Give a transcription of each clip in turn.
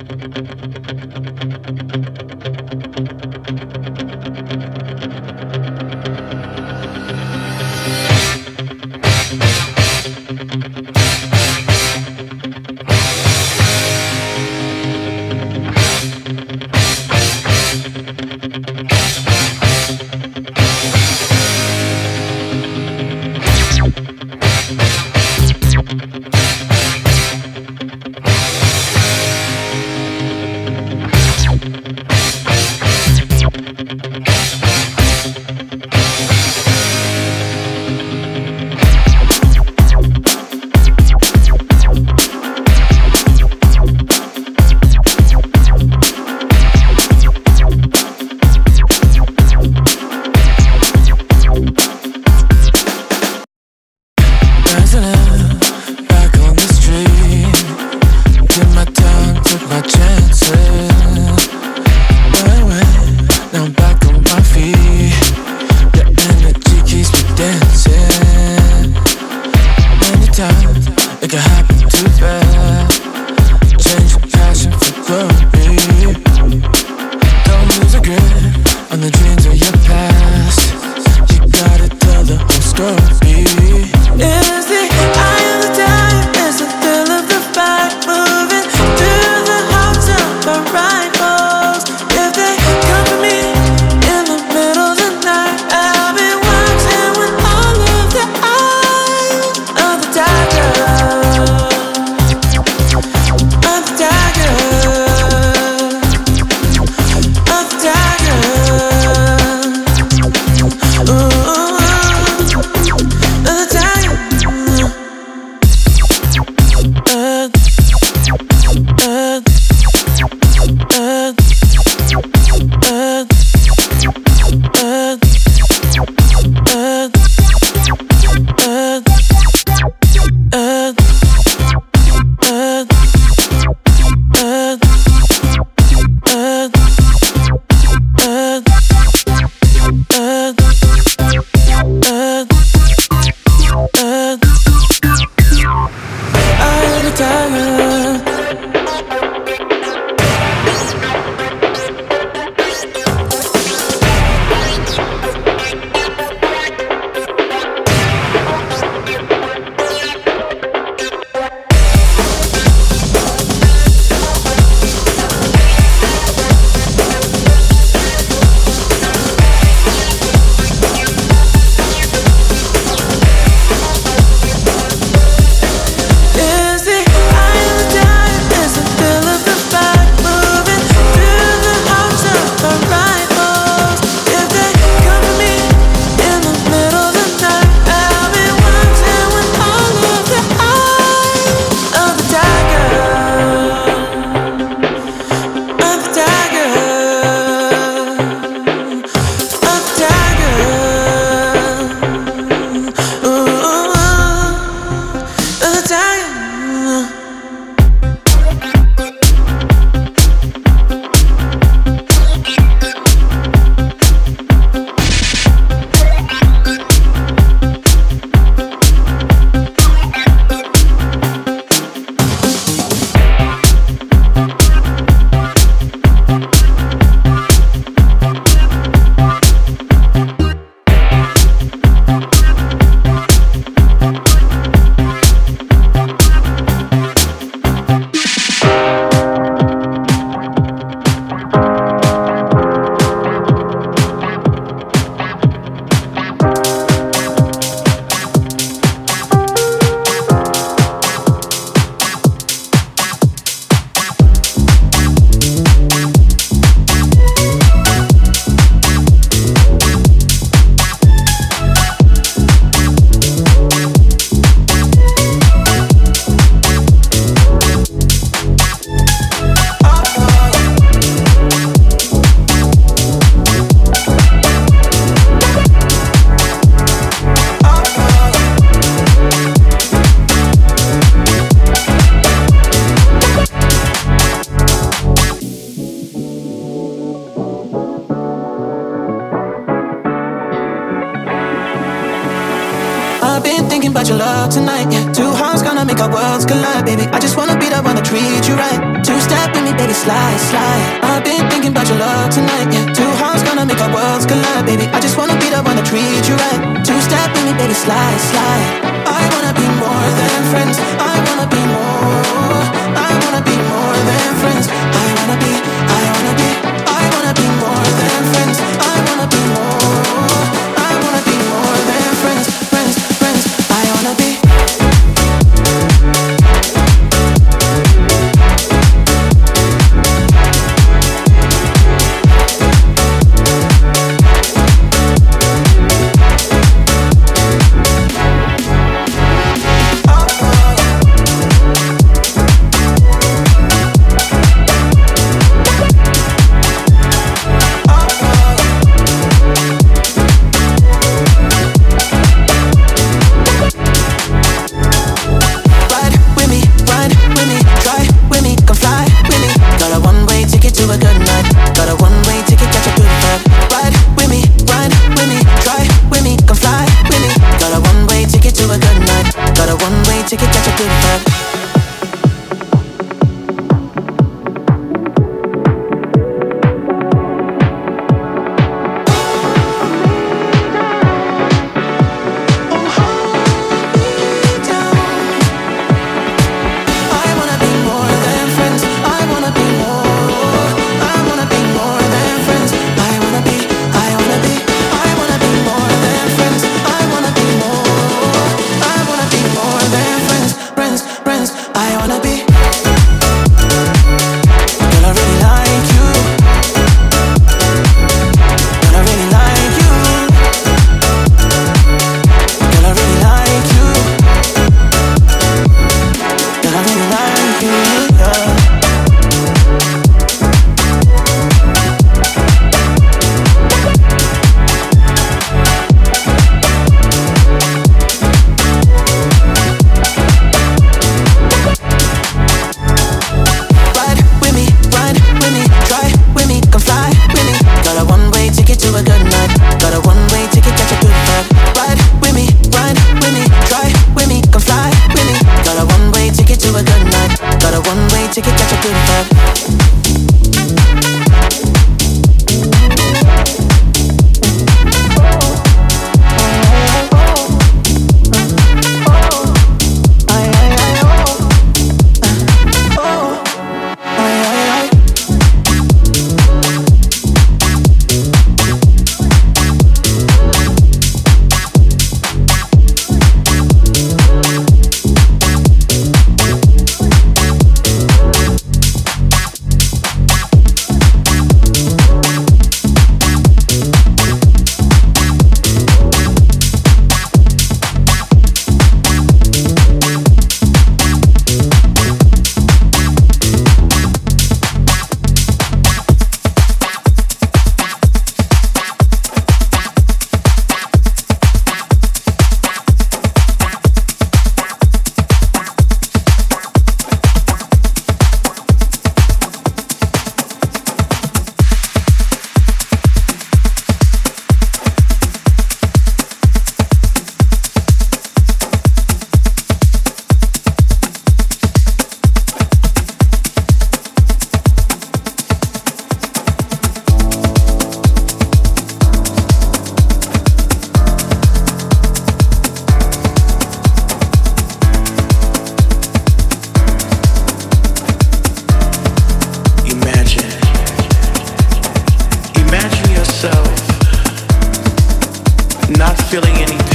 ¡Pum! ¡Pum! ¡Pum! ¡Pum! ¡Pum! ¡Pum!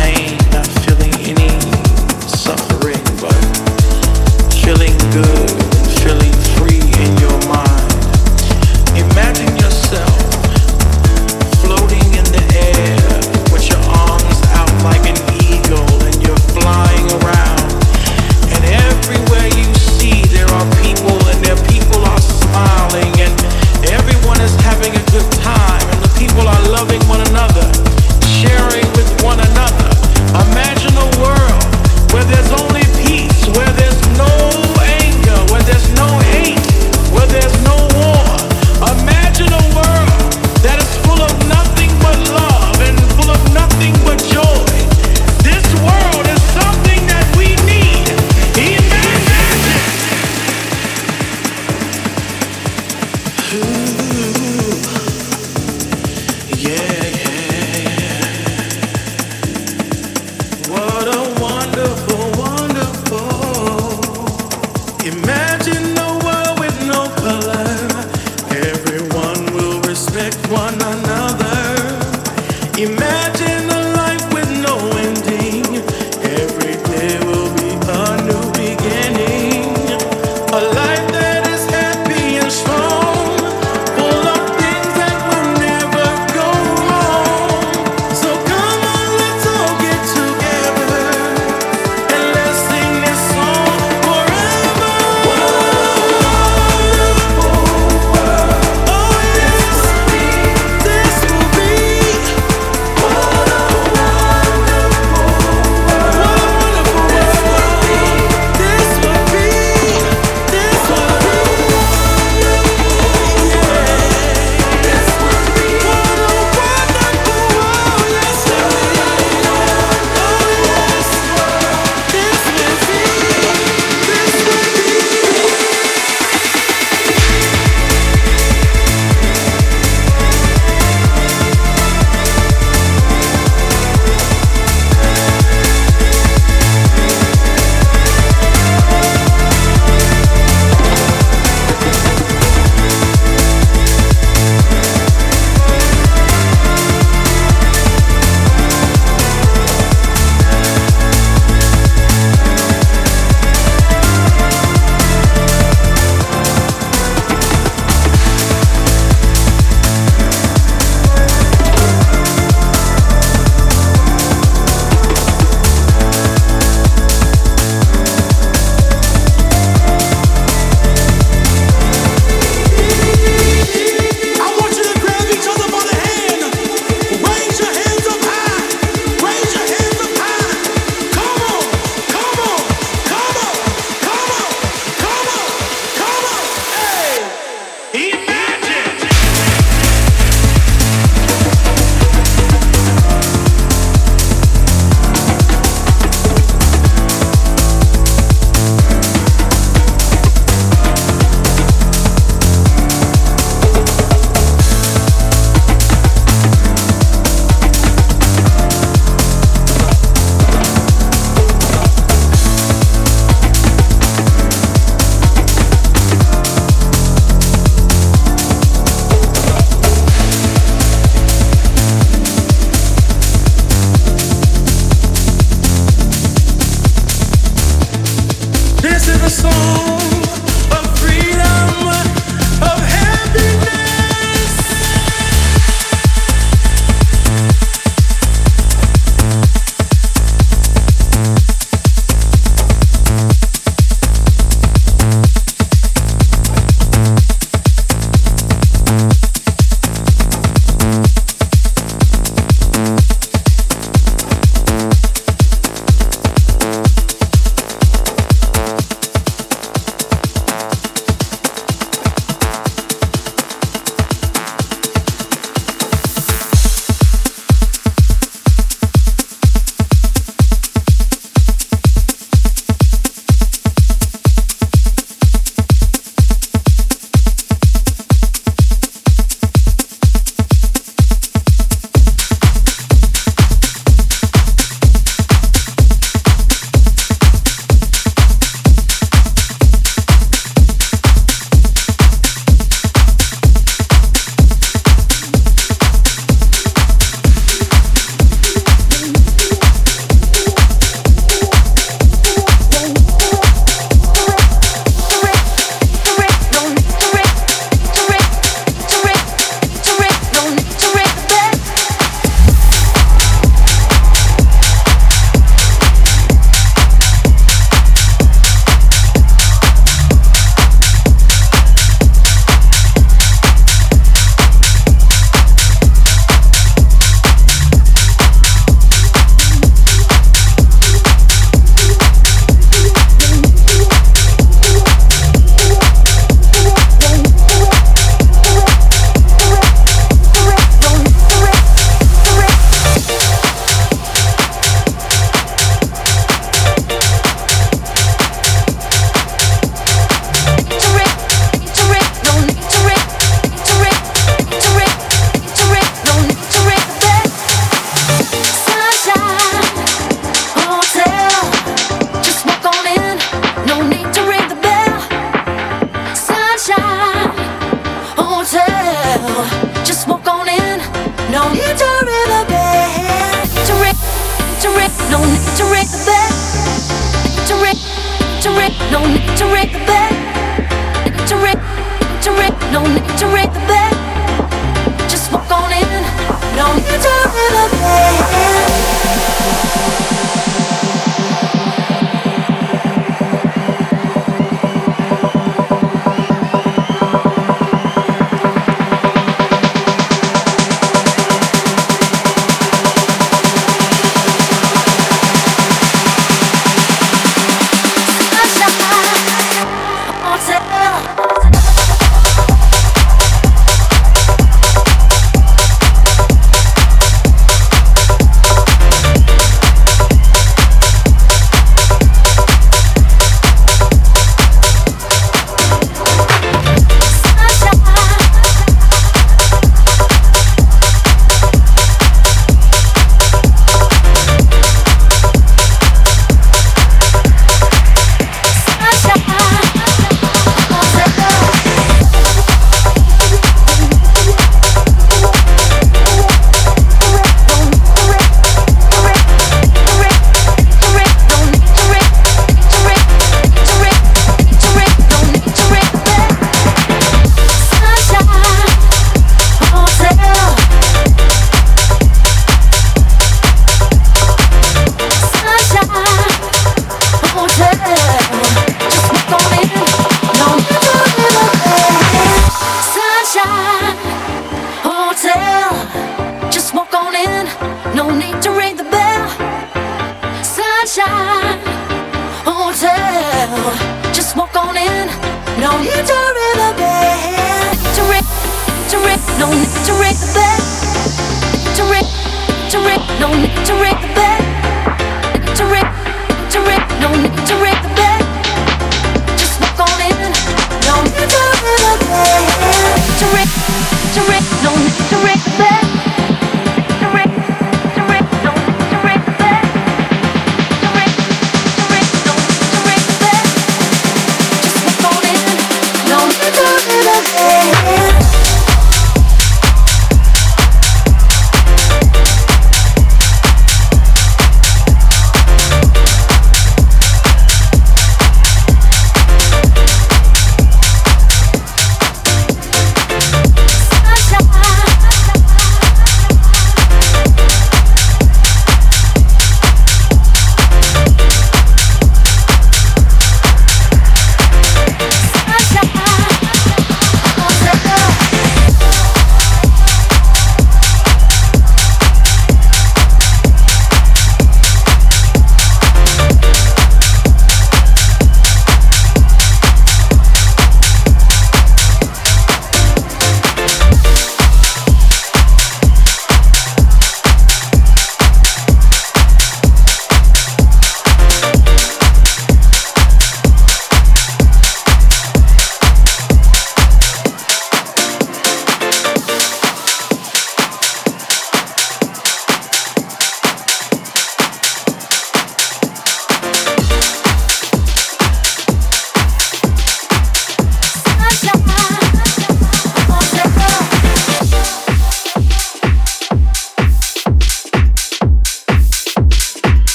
pain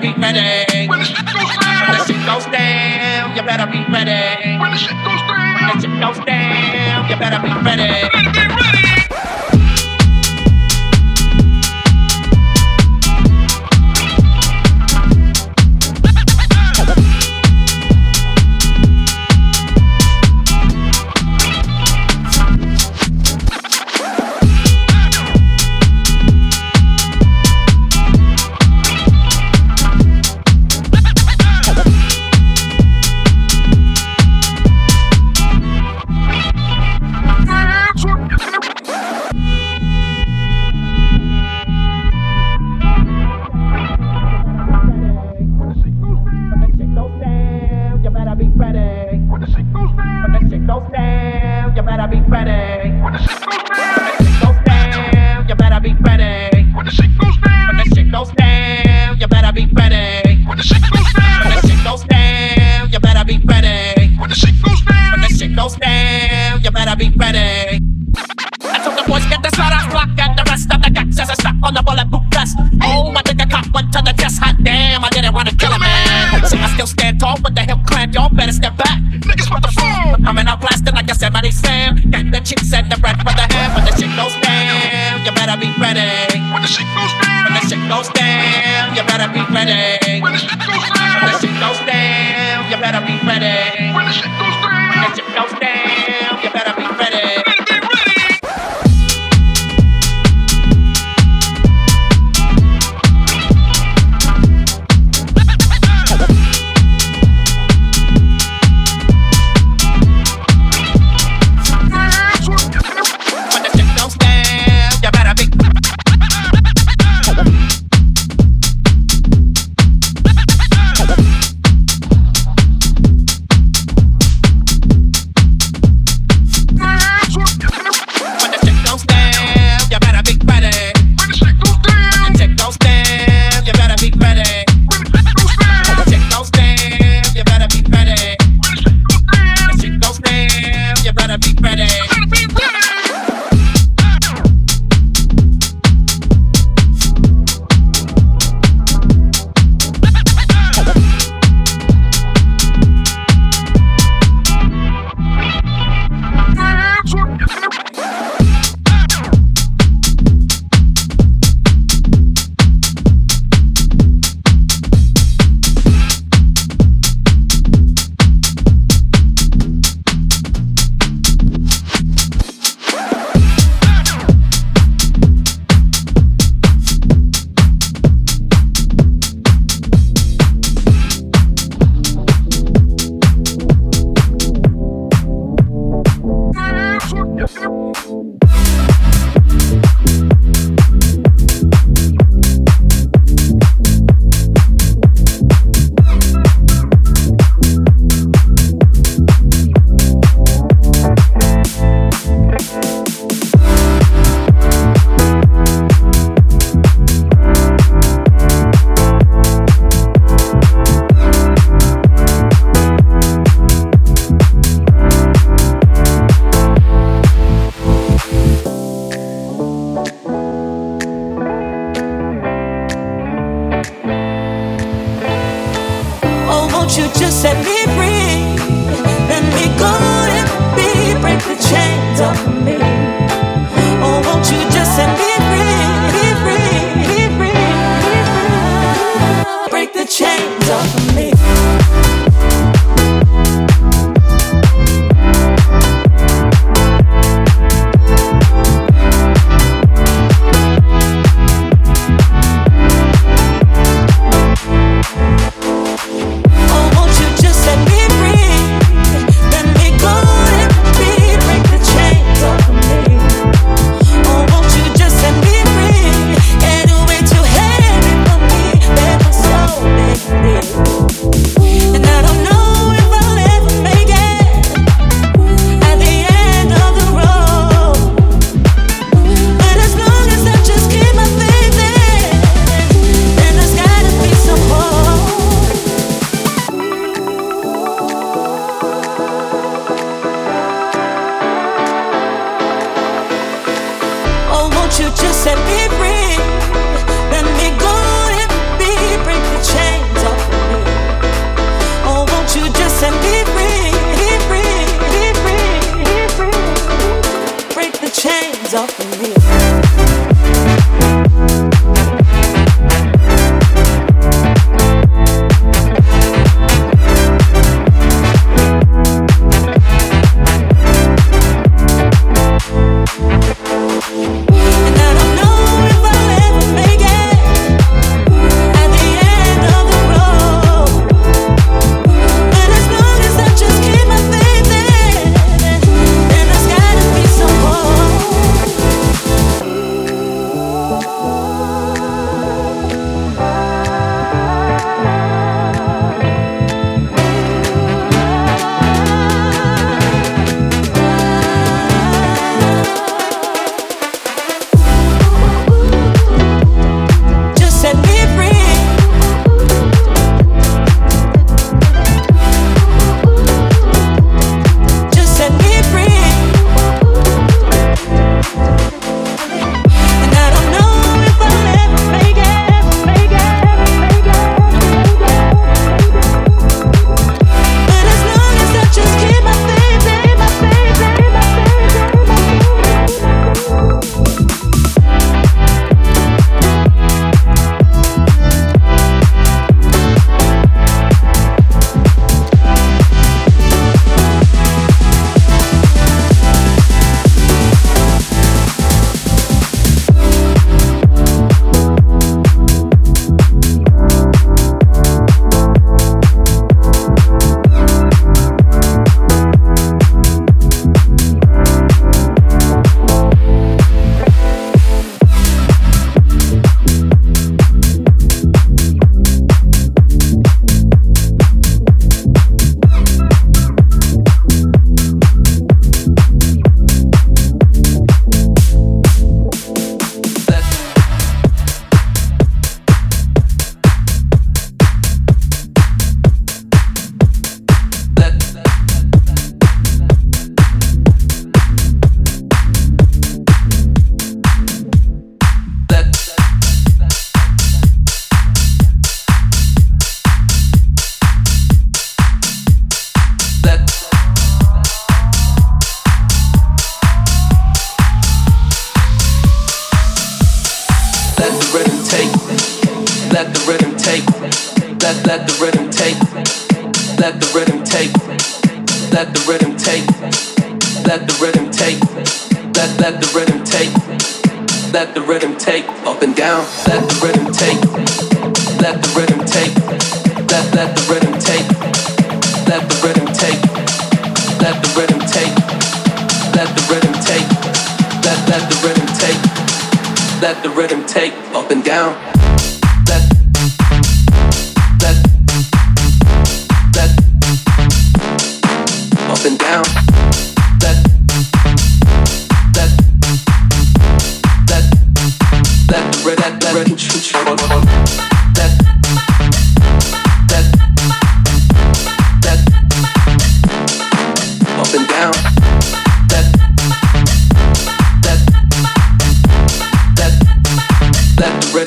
Be ready. She said the bread for the head, but the shit goes down. You better be ready. When the shit goes down, when the shit goes down, you better be ready.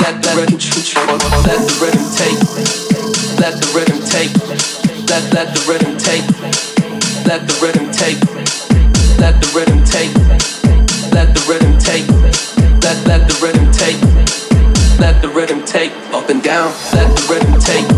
let the rhythm take, let the rhythm take, let let the rhythm take, let the rhythm take, let the rhythm take, let the rhythm take, let let the rhythm take, let the rhythm take up and down, let the rhythm take.